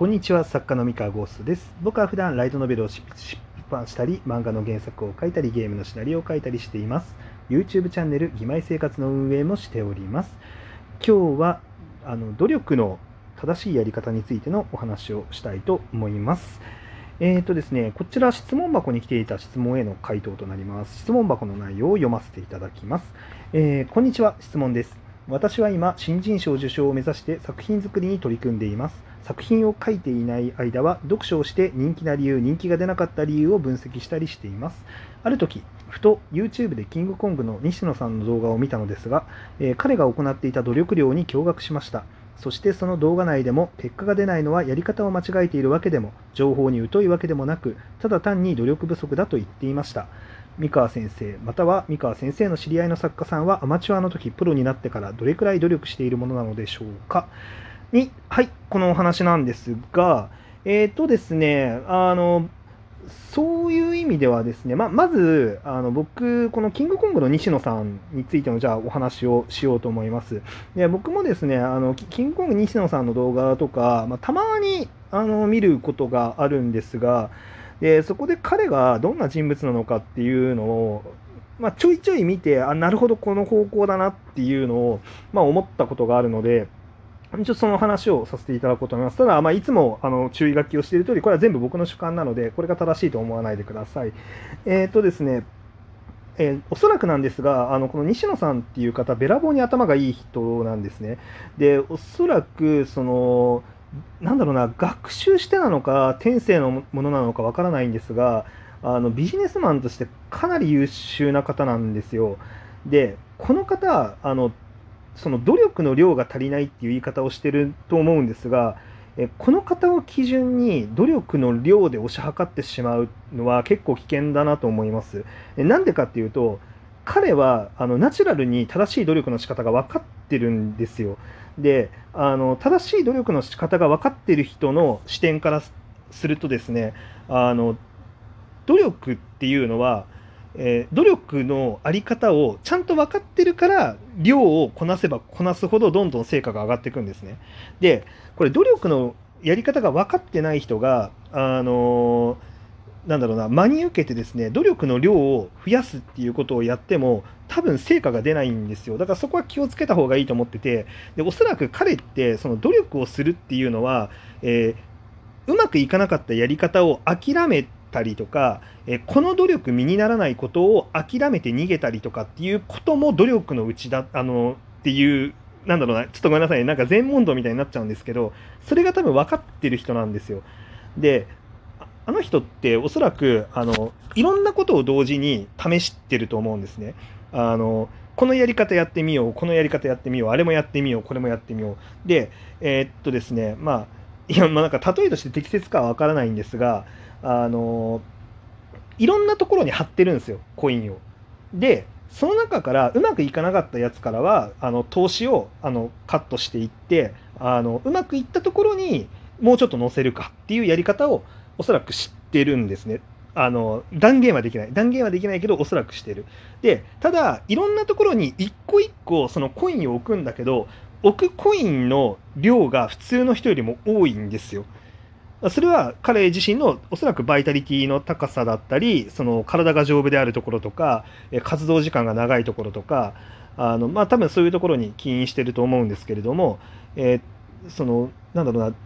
こんにちは作家の三河ゴーストです僕は普段ライトノベルを出版したり漫画の原作を書いたりゲームのシナリオを書いたりしています YouTube チャンネル「義妹生活」の運営もしております今日はあの努力の正しいやり方についてのお話をしたいと思いますえーとですね、こちら質問箱に来ていた質問への回答となります。質問箱の内容を読ませていただきます。えー、こんにちは、質問です。私は今、新人賞受賞を目指して作品作りに取り組んでいます。作品を書いていない間は読書をして人気な理由人気が出なかった理由を分析したりしています。ある時ふと YouTube でキングコングの西野さんの動画を見たのですが、えー、彼が行っていた努力量に驚愕しました。そしてその動画内でも結果が出ないのはやり方を間違えているわけでも情報に疎いわけでもなくただ単に努力不足だと言っていました。三河先生または三河先生の知り合いの作家さんはアマチュアの時プロになってからどれくらい努力しているものなのでしょうか？に、はい、このお話なんですが、えっ、ー、とですね、あの、そういう意味ではですね、ままずあの僕、このキングコングの西野さんについてのじゃあお話をしようと思います。で僕もですねあの、キングコング西野さんの動画とか、まあ、たまにあの見ることがあるんですがで、そこで彼がどんな人物なのかっていうのを、まあ、ちょいちょい見て、あなるほど、この方向だなっていうのを、まあ、思ったことがあるので、ちょっとその話をさせていただこうと思います。ただ、まあ、いつもあの注意書きをしている通り、これは全部僕の主観なので、これが正しいと思わないでください。えっ、ー、とですね、えー、おそらくなんですが、あのこの西野さんっていう方、べらぼうに頭がいい人なんですね。で、おそらく、その、なんだろうな、学習してなのか、天性のものなのかわからないんですが、あのビジネスマンとしてかなり優秀な方なんですよ。で、この方、あのその努力の量が足りないっていう言い方をしてると思うんですが、えこの方を基準に努力の量で押し量ってしまうのは結構危険だなと思います。なんでかっていうと、彼はあのナチュラルに正しい努力の仕方が分かってるんですよ。で、あの正しい努力の仕方が分かってる人の視点からするとですね、あの努力っていうのは、えー、努力のあり方をちゃんと分かってるから量をこなせばこなすほどどんどん成果が上がっていくんですね。でこれ努力のやり方が分かってない人があのー、なんだろうな真に受けてですね努力の量を増やすっていうことをやっても多分成果が出ないんですよだからそこは気をつけた方がいいと思っててでおそらく彼ってその努力をするっていうのは、えー、うまくいかなかったやり方を諦めたりとか、えこの努力身にならないことを諦めて逃げたりとかっていうことも努力のうちだあのっていうなんだろうなちょっとごめんなさいなんか全問答みたいになっちゃうんですけどそれが多分分かってる人なんですよ。であの人っておそらくあのいろんなことを同時に試してると思うんですね。あのこのやり方やってみようこのやり方やってみようあれもやってみようこれもやってみようでえー、っとですねまあいやまあなんか例えとして適切かは分からないんですがあのいろんなところに貼ってるんですよコインを。でその中からうまくいかなかったやつからはあの投資をあのカットしていってあのうまくいったところにもうちょっと載せるかっていうやり方をおそらく知ってるんですね。あの断言はできない。断言はできないけどおそらくしてる。でただいろんなところに一個一個そのコインを置くんだけど置くコインの量が普通の人よりも多いんですよ。それは彼自身のおそらくバイタリティの高さだったりその体が丈夫であるところとか活動時間が長いところとかあのまあ多分そういうところに起因してると思うんですけれども、えー、そのなんだろうな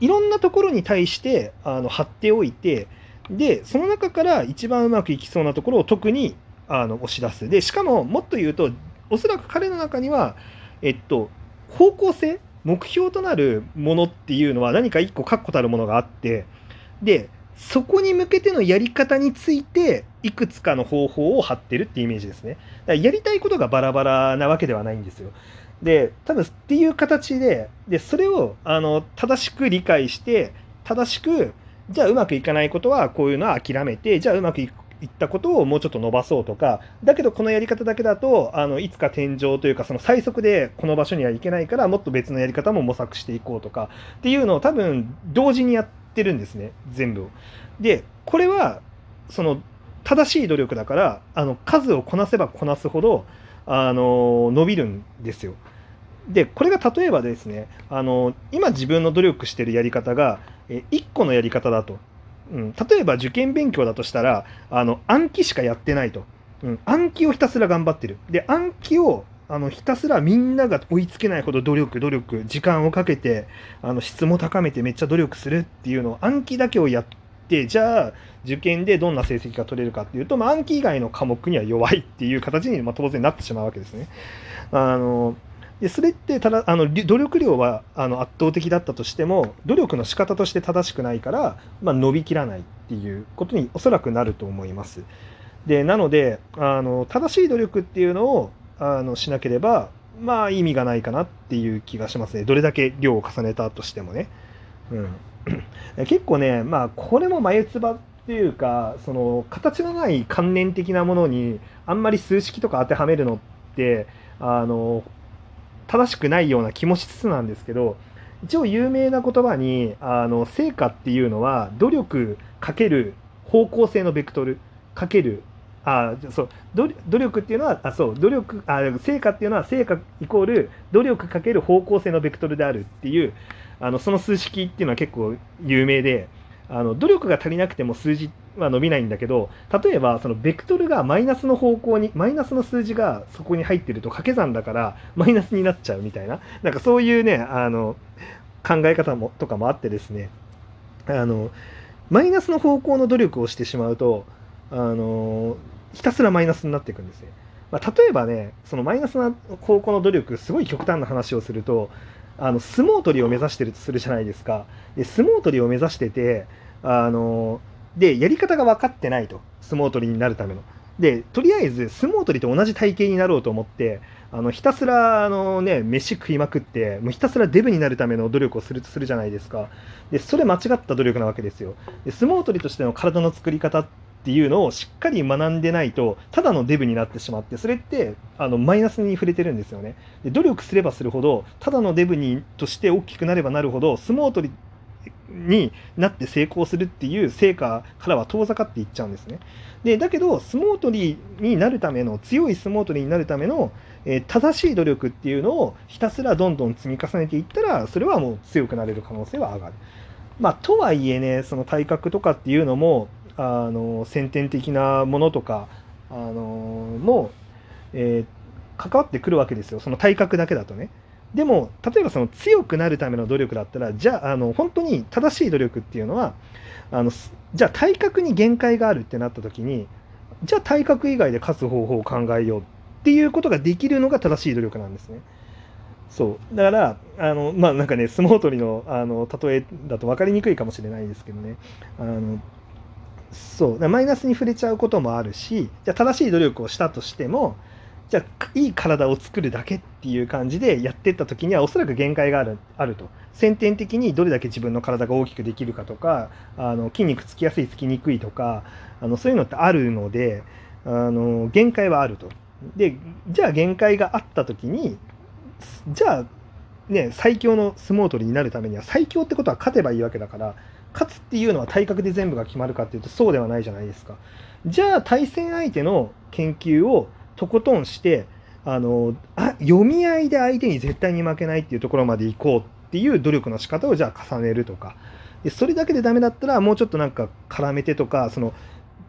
いろんなところに対してあの貼っておいてでその中から一番うまくいきそうなところを特にあの押し出すでしかももっと言うとおそらく彼の中にはえっと方向性目標となるものっていうのは何か一個確固たるものがあってでそこに向けてのやり方についていくつかの方法を貼ってるっていうイメージですね。だからやりたいことがバラバラなわけではないんですよ。で多分っていう形ででそれをあの正しく理解して正しくじゃあうまくいかないことはこういうのは諦めてじゃあうまくいったことをもうちょっと伸ばそうとかだけどこのやり方だけだとあのいつか天井というかその最速でこの場所には行けないからもっと別のやり方も模索していこうとかっていうのを多分同時にやってるんですね全部を。でこれはその正しい努力だからあの数をこなせばこなすほどあの伸びるんですよ。でこれが例えばですねあの今自分の努力してるやり方が1個のやり方だと、うん、例えば受験勉強だとしたらあの暗記しかやってないと、うん、暗記をひたすら頑張ってる。で暗記をあのひたすらみんなが追いつけないほど努力努力時間をかけてあの質も高めてめっちゃ努力するっていうのを暗記だけをやってじゃあ受験でどんな成績が取れるかっていうと、まあ、暗記以外の科目には弱いっていう形に、まあ、当然なってしまうわけですね。あのでそれってただあの努力量はあの圧倒的だったとしても努力の仕方として正しくないから、まあ、伸びきらないっていうことにおそらくなると思います。でなのであの正しい努力っていうのをあのしなければまあ意味がないかなっていう気がしますねどれだけ量を重ねたとしてもね。うん、結構ねまあこれも眉唾っていうかその形のない観念的なものにあんまり数式とか当てはめるのってあの正しくないような気もしつつなんですけど一応有名な言葉にあの成果っていうのは努力かける方向性のベクトルかけるあそう努力っていうのはあそう努力あ成果っていうのは成果イコール努力かける方向性のベクトルであるっていうあのその数式っていうのは結構有名であの努力が足りなくても数字は伸びないんだけど例えばそのベクトルがマイナスの方向にマイナスの数字がそこに入ってると掛け算だからマイナスになっちゃうみたいななんかそういうねあの考え方もとかもあってですねあのマイナスの方向の努力をしてしまうとあのひたすらマイナスになっていくんですね。まあ、例えばねそのマイナスな方向の努力すごい極端な話をするとあの相撲取りを目指してるとするじゃないですか。で相撲取りを目指しててあのでやり方が分かってないと相撲取りになるための。でとりあえず相撲取りと同じ体型になろうと思ってあのひたすらあの、ね、飯食いまくってもうひたすらデブになるための努力をするとするじゃないですかでそれ間違った努力なわけですよで相撲取りとしての体の作り方っていうのをしっかり学んでないとただのデブになってしまってそれってあのマイナスに触れてるんですよねで努力すればするほどただのデブにとして大きくなればなるほど相撲取りになって成功するっていう成果からは遠ざかっていっちゃうんですね。でだけど相撲取りになるための強い相撲取りになるための、えー、正しい努力っていうのをひたすらどんどん積み重ねていったらそれはもう強くなれる可能性は上がる。まあ、とはいえねその体格とかっていうのもあの先天的なものとかあのも、えー、関わってくるわけですよその体格だけだとね。でも例えばその強くなるための努力だったらじゃああの本当に正しい努力っていうのはあのじゃあ体格に限界があるってなった時にじゃあ体格以外で勝つ方法を考えようっていうことができるのが正しい努力なんですね。そうだからあのまあなんかね相撲取りのあの例えだと分かりにくいかもしれないですけどねあのそう。マイナスに触れちゃうこともあるしじゃ正しい努力をしたとしてもじゃあいい体を作るだけっていう感じでやってった時にはおそらく限界があるあると。先天的にどれだけ自分の体が大きくできるかとかあの筋肉つきやすいつきにくいとかあのそういうのってあるのであの限界はあると。でじゃあ限界があった時にじゃあね最強の相撲取りになるためには最強ってことは勝てばいいわけだから勝つっていうのは体格で全部が決まるかっていうとそうではないじゃないですか。じゃあ対戦相手の研究をとことんしてあのあ読み合いで相手に絶対に負けないっていうところまで行こうっていう努力の仕方をじゃあ重ねるとか。でそれだけでダメだったらもうちょっとなんか絡めてとかその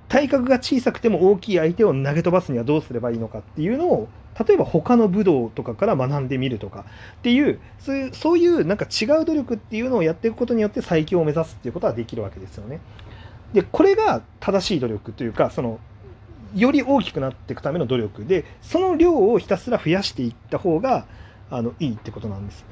体格が小さくても大きい相手を投げ飛ばすにはどうすればいいのかっていうのを例えば他の武道とかから学んでみるとかっていうそういうそういうなんか違う努力っていうのをやっていくことによって最強を目指すっていうことはできるわけですよね。でこれが正しい努力というかそのより大きくなっていくための努力でその量をひたすら増やしていった方があのいいってことなんです。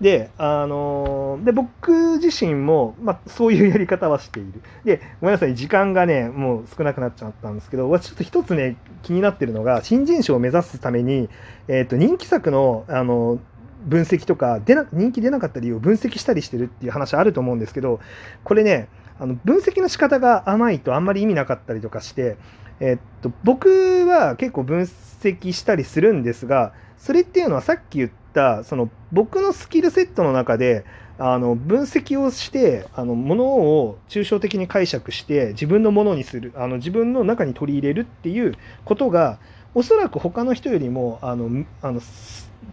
で、あのー、で僕自身も、まあ、そういうやり方はしている。で、ごめんなさい、時間がね、もう少なくなっちゃったんですけど、私ちょっと一つね、気になってるのが、新人賞を目指すために、えっ、ー、と、人気作の、あの、分析とか出な、人気出なかった理由を分析したりしてるっていう話あると思うんですけど、これね、あの分析の仕方が甘いとあんまり意味なかったりとかして、えっと、僕は結構分析したりするんですが、それっていうのはさっき言ったったその僕のスキルセットの中であの分析をしてあのものを抽象的に解釈して自分のものにするあの自分の中に取り入れるっていうことがおそらく他の人よりもあのあの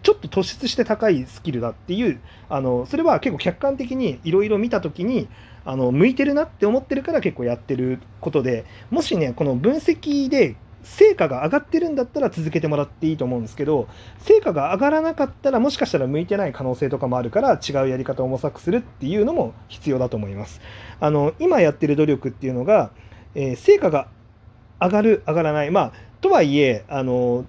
ちょっと突出して高いスキルだっていうあのそれは結構客観的にいろいろ見た時にあの向いてるなって思ってるから結構やってることでもしねこの分析で成果が上がってるんだったら続けてもらっていいと思うんですけど成果が上がらなかったらもしかしたら向いてない可能性とかもあるから違うやり方を模索するっていうのも必要だと思います。あの今やってる努力っていうのが、えー、成果が上がる上がらない。まあとはいえあの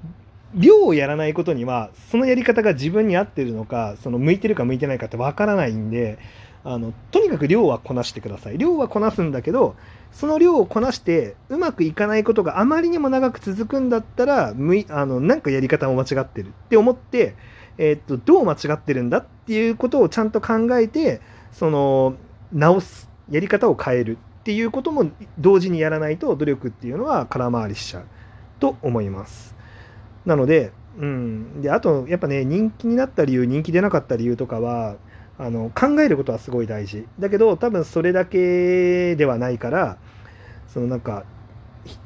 量をやらないことにはそのやり方が自分に合ってるのかその向いてるか向いてないかってわからないんであのとにかく量はこなしてください。量はこなすんだけどその量をこなしてうまくいかないことがあまりにも長く続くんだったらむいあのなんかやり方も間違ってる。って思って、えー、っとどう間違ってるんだっていうことをちゃんと考えてその直すやり方を変える。っていうことも同時にやらないと努力っていうのは空回りしちゃう。と思います。なので、うん、であとやっぱね人気になった理由人気出なかった理由とかはあの考えることはすごい大事。だけど多分それだけではないからそのなんか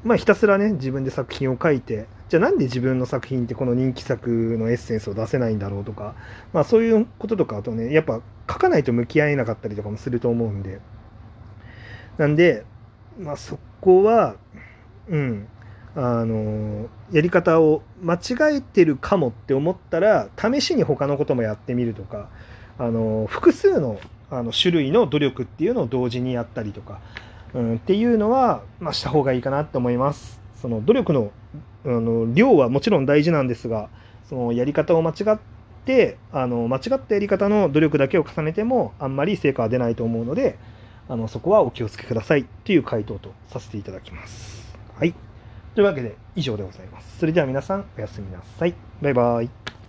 まあひたすらね自分で作品を書いてじゃあなんで自分の作品ってこの人気作のエッセンスを出せないんだろうとか、まあ、そういうこととかあとねやっぱ書かないと向き合えなかったりとかもすると思うんで。なんで、まあ、そこはうん。あのやり方を間違えてるかもって思ったら試しに他のこともやってみるとかあの複数のあの種類の努力っていうのを同時にやったりとか、うん、っていうのは、まあ、した方がいいかなって思います。その努力のあの量はもちろん大事なんですがそのやり方を間違ってあの間違ったやり方の努力だけを重ねてもあんまり成果は出ないと思うのであのそこはお気をつけくださいっていう回答とさせていただきます。はい。というわけで以上でございます。それでは皆さんおやすみなさい。バイバイ。